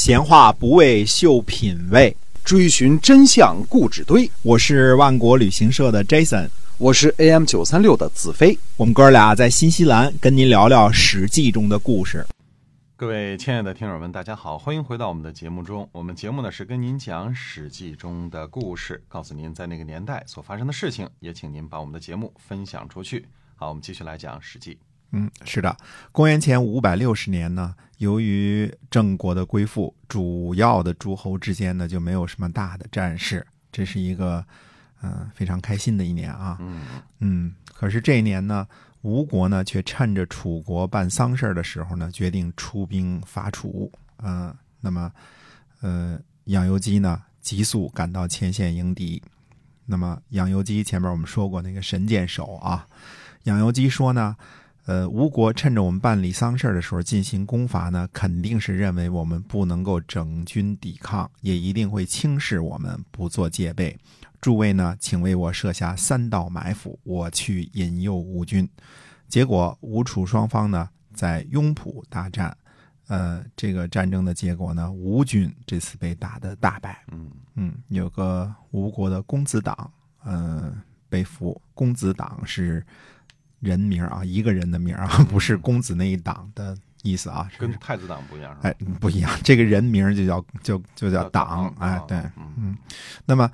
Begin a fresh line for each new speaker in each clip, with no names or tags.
闲话不为秀品味，
追寻真相故纸堆。
我是万国旅行社的 Jason，
我是 AM 九三六的子飞。
我们哥俩在新西兰跟您聊聊《史记》中的故事。
各位亲爱的听友们，大家好，欢迎回到我们的节目中。我们节目呢是跟您讲《史记》中的故事，告诉您在那个年代所发生的事情，也请您把我们的节目分享出去。好，我们继续来讲《史记》。
嗯，是的，公元前五百六十年呢，由于郑国的归附，主要的诸侯之间呢就没有什么大的战事，这是一个嗯、呃非常开心的一年啊。
嗯
嗯，可是这一年呢，吴国呢却趁着楚国办丧事的时候呢，决定出兵伐楚。嗯、那么呃，养由基呢急速赶到前线迎敌。那么养由基前面我们说过那个神箭手啊，养由基说呢。呃，吴国趁着我们办理丧事的时候进行攻伐呢，肯定是认为我们不能够整军抵抗，也一定会轻视我们，不做戒备。诸位呢，请为我设下三道埋伏，我去引诱吴军。结果吴楚双方呢在雍浦大战，呃，这个战争的结果呢，吴军这次被打得大败。
嗯
嗯，有个吴国的公子党，呃，被俘。公子党是人名啊，一个人的名啊，不是公子那一党的意思啊。
跟太子党不一样是吧？
哎不一样，这个人名就叫就就叫党。哎，对，
嗯
那么，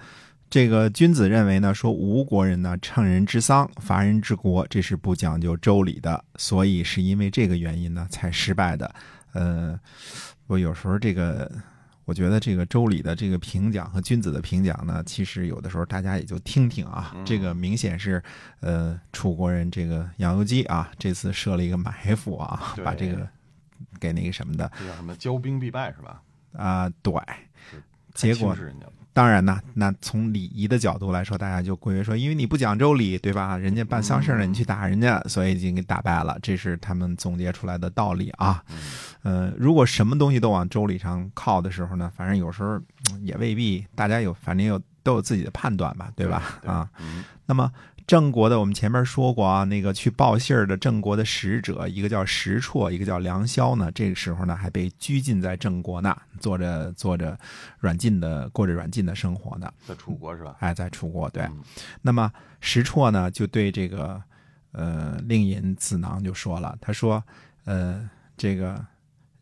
这个君子认为呢，说吴国人呢趁人之丧伐人之国，这是不讲究周礼的，所以是因为这个原因呢才失败的。呃，我有时候这个，我觉得这个周礼的这个评奖和君子的评奖呢，其实有的时候大家也就听听啊。
嗯
这个明显是，呃，楚国人这个养由基啊，这次设了一个埋伏啊，把这个给那个什么的
这叫什么？骄兵必败是吧？
啊、对。结果。当然呢，那从礼仪的角度来说，大家就归为说，因为你不讲周礼，对吧？人家办丧事儿了，你去打人家，所以已经给打败了，这是他们总结出来的道理啊。呃，如果什么东西都往周礼上靠的时候呢，反正有时候嗯也未必，大家有反正有都有自己的判断吧，对吧？啊，，
嗯
那么郑国的，我们前面说过啊，那个去报信儿的郑国的使者，一个叫石绰，一个叫梁萧呢，这个时候呢还被拘禁在郑国呢，做着做着软禁的，过着软禁的生活呢。
在楚国是吧？
哎，在楚国对。
嗯
那么石绰呢，就对这个呃令尹子囊就说了，他说，呃，这个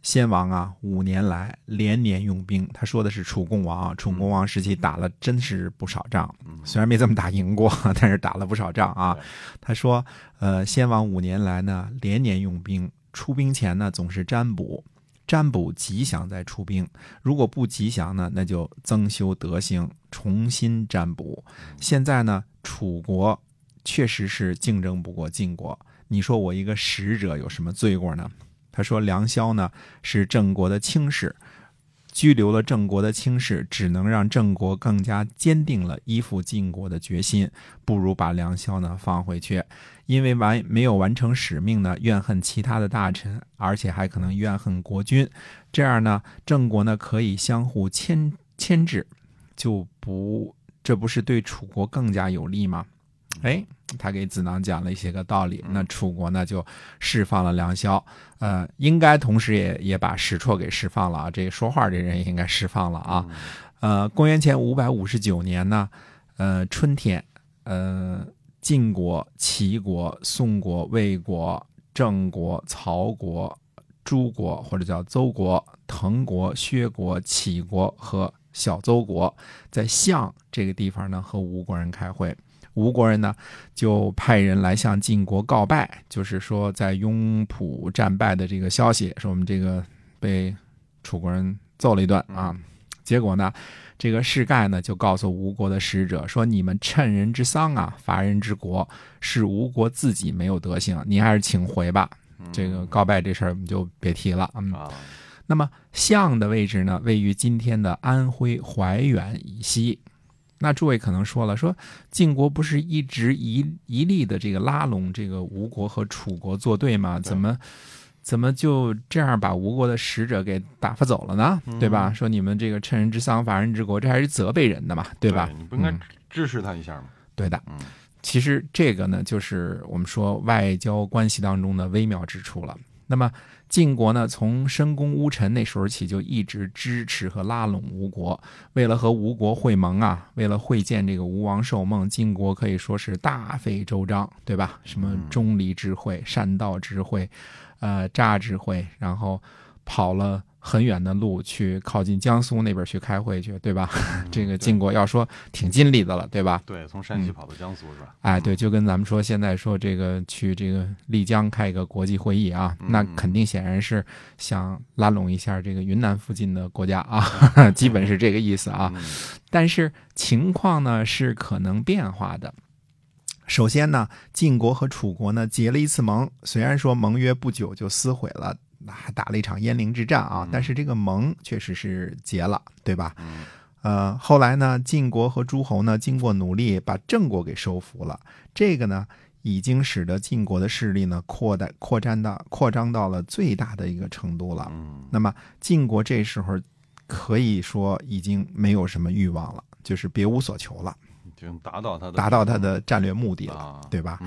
先王啊，五年来连年用兵，他说的是楚共王啊，楚共王时期打了真是不少仗，
嗯
虽然没这么打赢过，但是打了不少仗啊。他说，呃，先王五年来呢，连年用兵，出兵前呢总是占卜。占卜吉祥再出兵，如果不吉祥呢，那就增修德行，重新占卜。现在呢，楚国确实是竞争不过晋国。你说我一个使者有什么罪过呢？他说梁萧呢是郑国的卿士，拘留了郑国的卿士，只能让郑国更加坚定了依附晋国的决心。不如把梁萧呢放回去，因为完没有完成使命呢，怨恨其他的大臣，而且还可能怨恨国君。这样呢，郑国呢可以相互牵牵制，就不这不是对楚国更加有利吗？哎，他给子囊讲了一些个道理，那楚国呢就释放了梁萧，呃，应该同时也也把石绰给释放了啊，这说话这人也应该释放了啊。呃，公元前五百五十九年呢，呃，春天，呃，晋国、齐国、宋国、魏国、郑国、曹国、诸国或者叫邹国、滕国、薛国、杞国和小邹国，在项这个地方呢和吴国人开会。吴国人呢就派人来向晋国告败，就是说在雍浦战败的这个消息，说我们这个被楚国人揍了一顿啊。结果呢，这个士盖呢就告诉吴国的使者说：“你们趁人之丧啊，伐人之国，是吴国自己没有德行，您还是请回吧。这个告败这事儿我们就别提了。嗯，
啊，
那么项的位置呢，位于今天的安徽怀远以西。那诸位可能说了，说晋国不是一直一一力的这个拉拢这个吴国和楚国作对吗？怎么怎么就这样把吴国的使者给打发走了呢？对吧？说你们这个趁人之丧伐人之国，这还是责备人的嘛，对吧？
你不应该
嗯
支持他一下吗？
对的。
嗯
其实这个呢，就是我们说外交关系当中的微妙之处了。那么晋国呢，从申公巫臣那时候起就一直支持和拉拢吴国，为了和吴国会盟啊，为了会见这个吴王寿梦，晋国可以说是大费周章，对吧？什么钟离之会、善道之会、呃诈之会，然后跑了。很远的路去靠近江苏那边去开会去，对吧？这个晋国要说挺尽力的了，对吧？
对，从山西跑到江苏是吧？
哎，对，就跟咱们说现在说这个去这个丽江开一个国际会议啊，那肯定显然是想拉拢一下这个云南附近的国家啊，基本是这个意思啊。但是情况呢是可能变化的。首先呢，晋国和楚国呢结了一次盟，虽然说盟约不久就撕毁了。还打了一场鄢陵之战啊，但是这个盟确实是结了，对吧？呃，后来呢，晋国和诸侯呢，经过努力把郑国给收服了，这个呢，已经使得晋国的势力呢扩大、扩张到、扩张到了最大的一个程度了。那么晋国这时候可以说已经没有什么欲望了，就是别无所求了。
达到他的
达到他的战略目的了，对吧？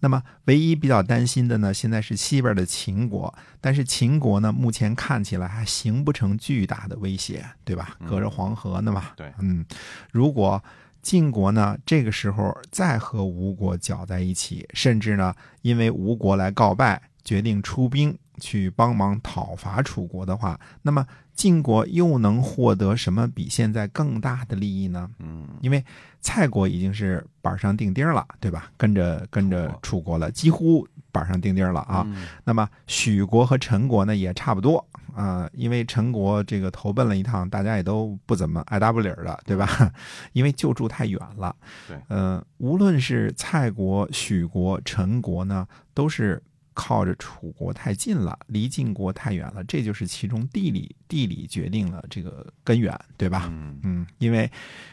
那么唯一比较担心的呢，现在是西边的秦国，但是秦国呢，目前看起来还形不成巨大的威胁，对吧？隔着黄河呢嘛。
对，
嗯，如果晋国呢这个时候再和吴国搅在一起，甚至呢因为吴国来告败，决定出兵去帮忙讨伐楚国的话，那么。晋国又能获得什么比现在更大的利益呢？
嗯，
因为蔡国已经是板上钉钉了，对吧？跟着跟着楚国了，几乎板上钉钉了啊。那么许国和陈国呢，也差不多啊。因为陈国这个投奔了一趟，大家也都不怎么爱搭不理的，对吧？因为就住太远了。
对，
嗯，无论是蔡国、许国、陈国呢，都是。靠着楚国太近了，离晋国太远了，这就是其中地理地理决定了这个根源，对吧？嗯，因为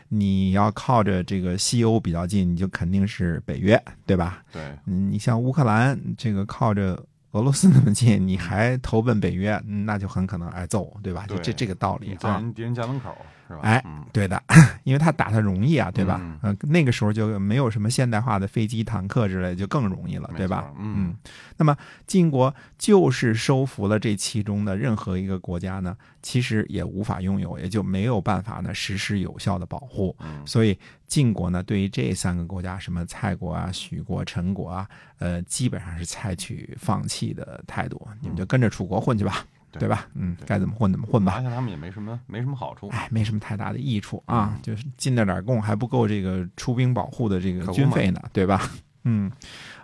你要靠着这个西欧比较近，你就肯定是北约，对吧？
对，
嗯，你像乌克兰这个靠着俄罗斯那么近，你还投奔北约，那就很可能挨揍，对吧？就这这个道理
啊。敌人家门口。
哎，对的，因为他打他容易啊，对吧？嗯，那个时候就没有什么现代化的飞机、坦克之类，就更容易了，对吧？嗯，那么晋国就是收服了这其中的任何一个国家呢，其实也无法拥有，也就没有办法呢实施有效的保护。所以晋国呢，对于这三个国家，什么蔡国啊、许国、陈国啊，呃，基本上是采取放弃的态度，你们就跟着楚国混去吧。对吧？嗯，该怎么混怎么混吧。
发现他们也没什么没什么好处，
哎，没什么太大的益处啊，就是进了点贡还不够这个出兵保护的这个军费呢，对吧？嗯，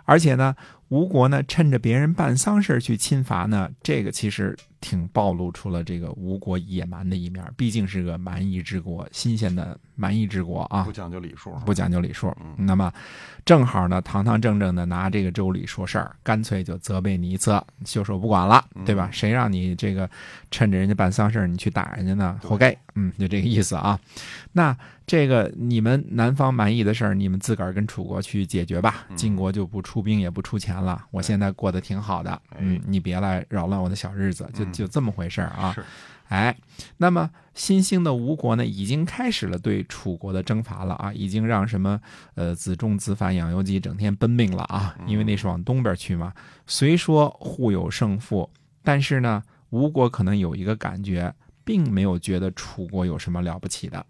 而且呢，吴国呢趁着别人办丧事去侵伐呢，这个其实挺暴露出了这个吴国野蛮的一面。毕竟是个蛮夷之国，新鲜的蛮夷之国啊，
不讲究礼数，
不讲究礼数。那么正好呢，堂堂正正的拿这个周礼说事儿，干脆就责备你一次，袖手不管了，对吧？谁让你这个趁着人家办丧事你去打人家呢？活该。嗯，就这个意思啊。那这个你们南方蛮夷的事儿，你们自个儿跟楚国去解决吧。晋国就不出兵，也不出钱了。我现在过得挺好的，嗯，你别来扰乱我的小日子，就就这么回事儿啊。哎，那么新兴的吴国呢，已经开始了对楚国的征伐了啊，已经让什么呃子仲、子反、养由基整天奔命了啊，因为那是往东边去嘛。虽说互有胜负，但是呢，吴国可能有一个感觉。并没有觉得楚国有什么了不起的，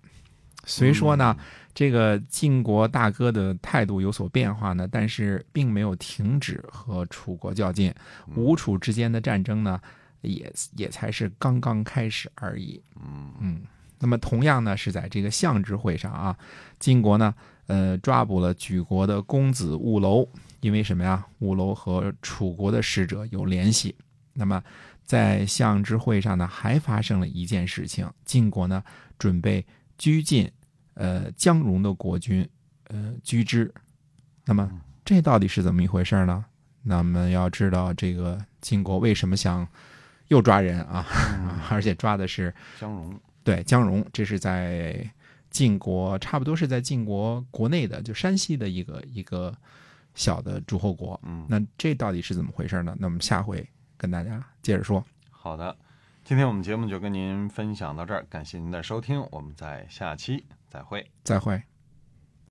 虽说呢，这个晋国大哥的态度有所变化呢，但是并没有停止和楚国较劲。吴楚之间的战争呢，也也才是刚刚开始而已。
嗯
嗯。那么同样呢，是在这个相之会上啊，晋国呢，呃，抓捕了举国的公子兀楼，因为什么呀？兀楼和楚国的使者有联系。那么。在相知会上呢，还发生了一件事情。晋国呢，准备拘禁，呃，姜戎的国君，呃，居之。那么，这到底是怎么一回事呢？那么要知道，这个晋国为什么想又抓人啊？而且抓的是
江荣。
对，江荣，这是在晋国，差不多是在晋国国内的，就山西的一个一个小的诸侯国。
嗯，
那这到底是怎么回事呢？那我们下回。跟大家接着说，
好的，今天我们节目就跟您分享到这儿，感谢您的收听，我们在下期再会，
再会。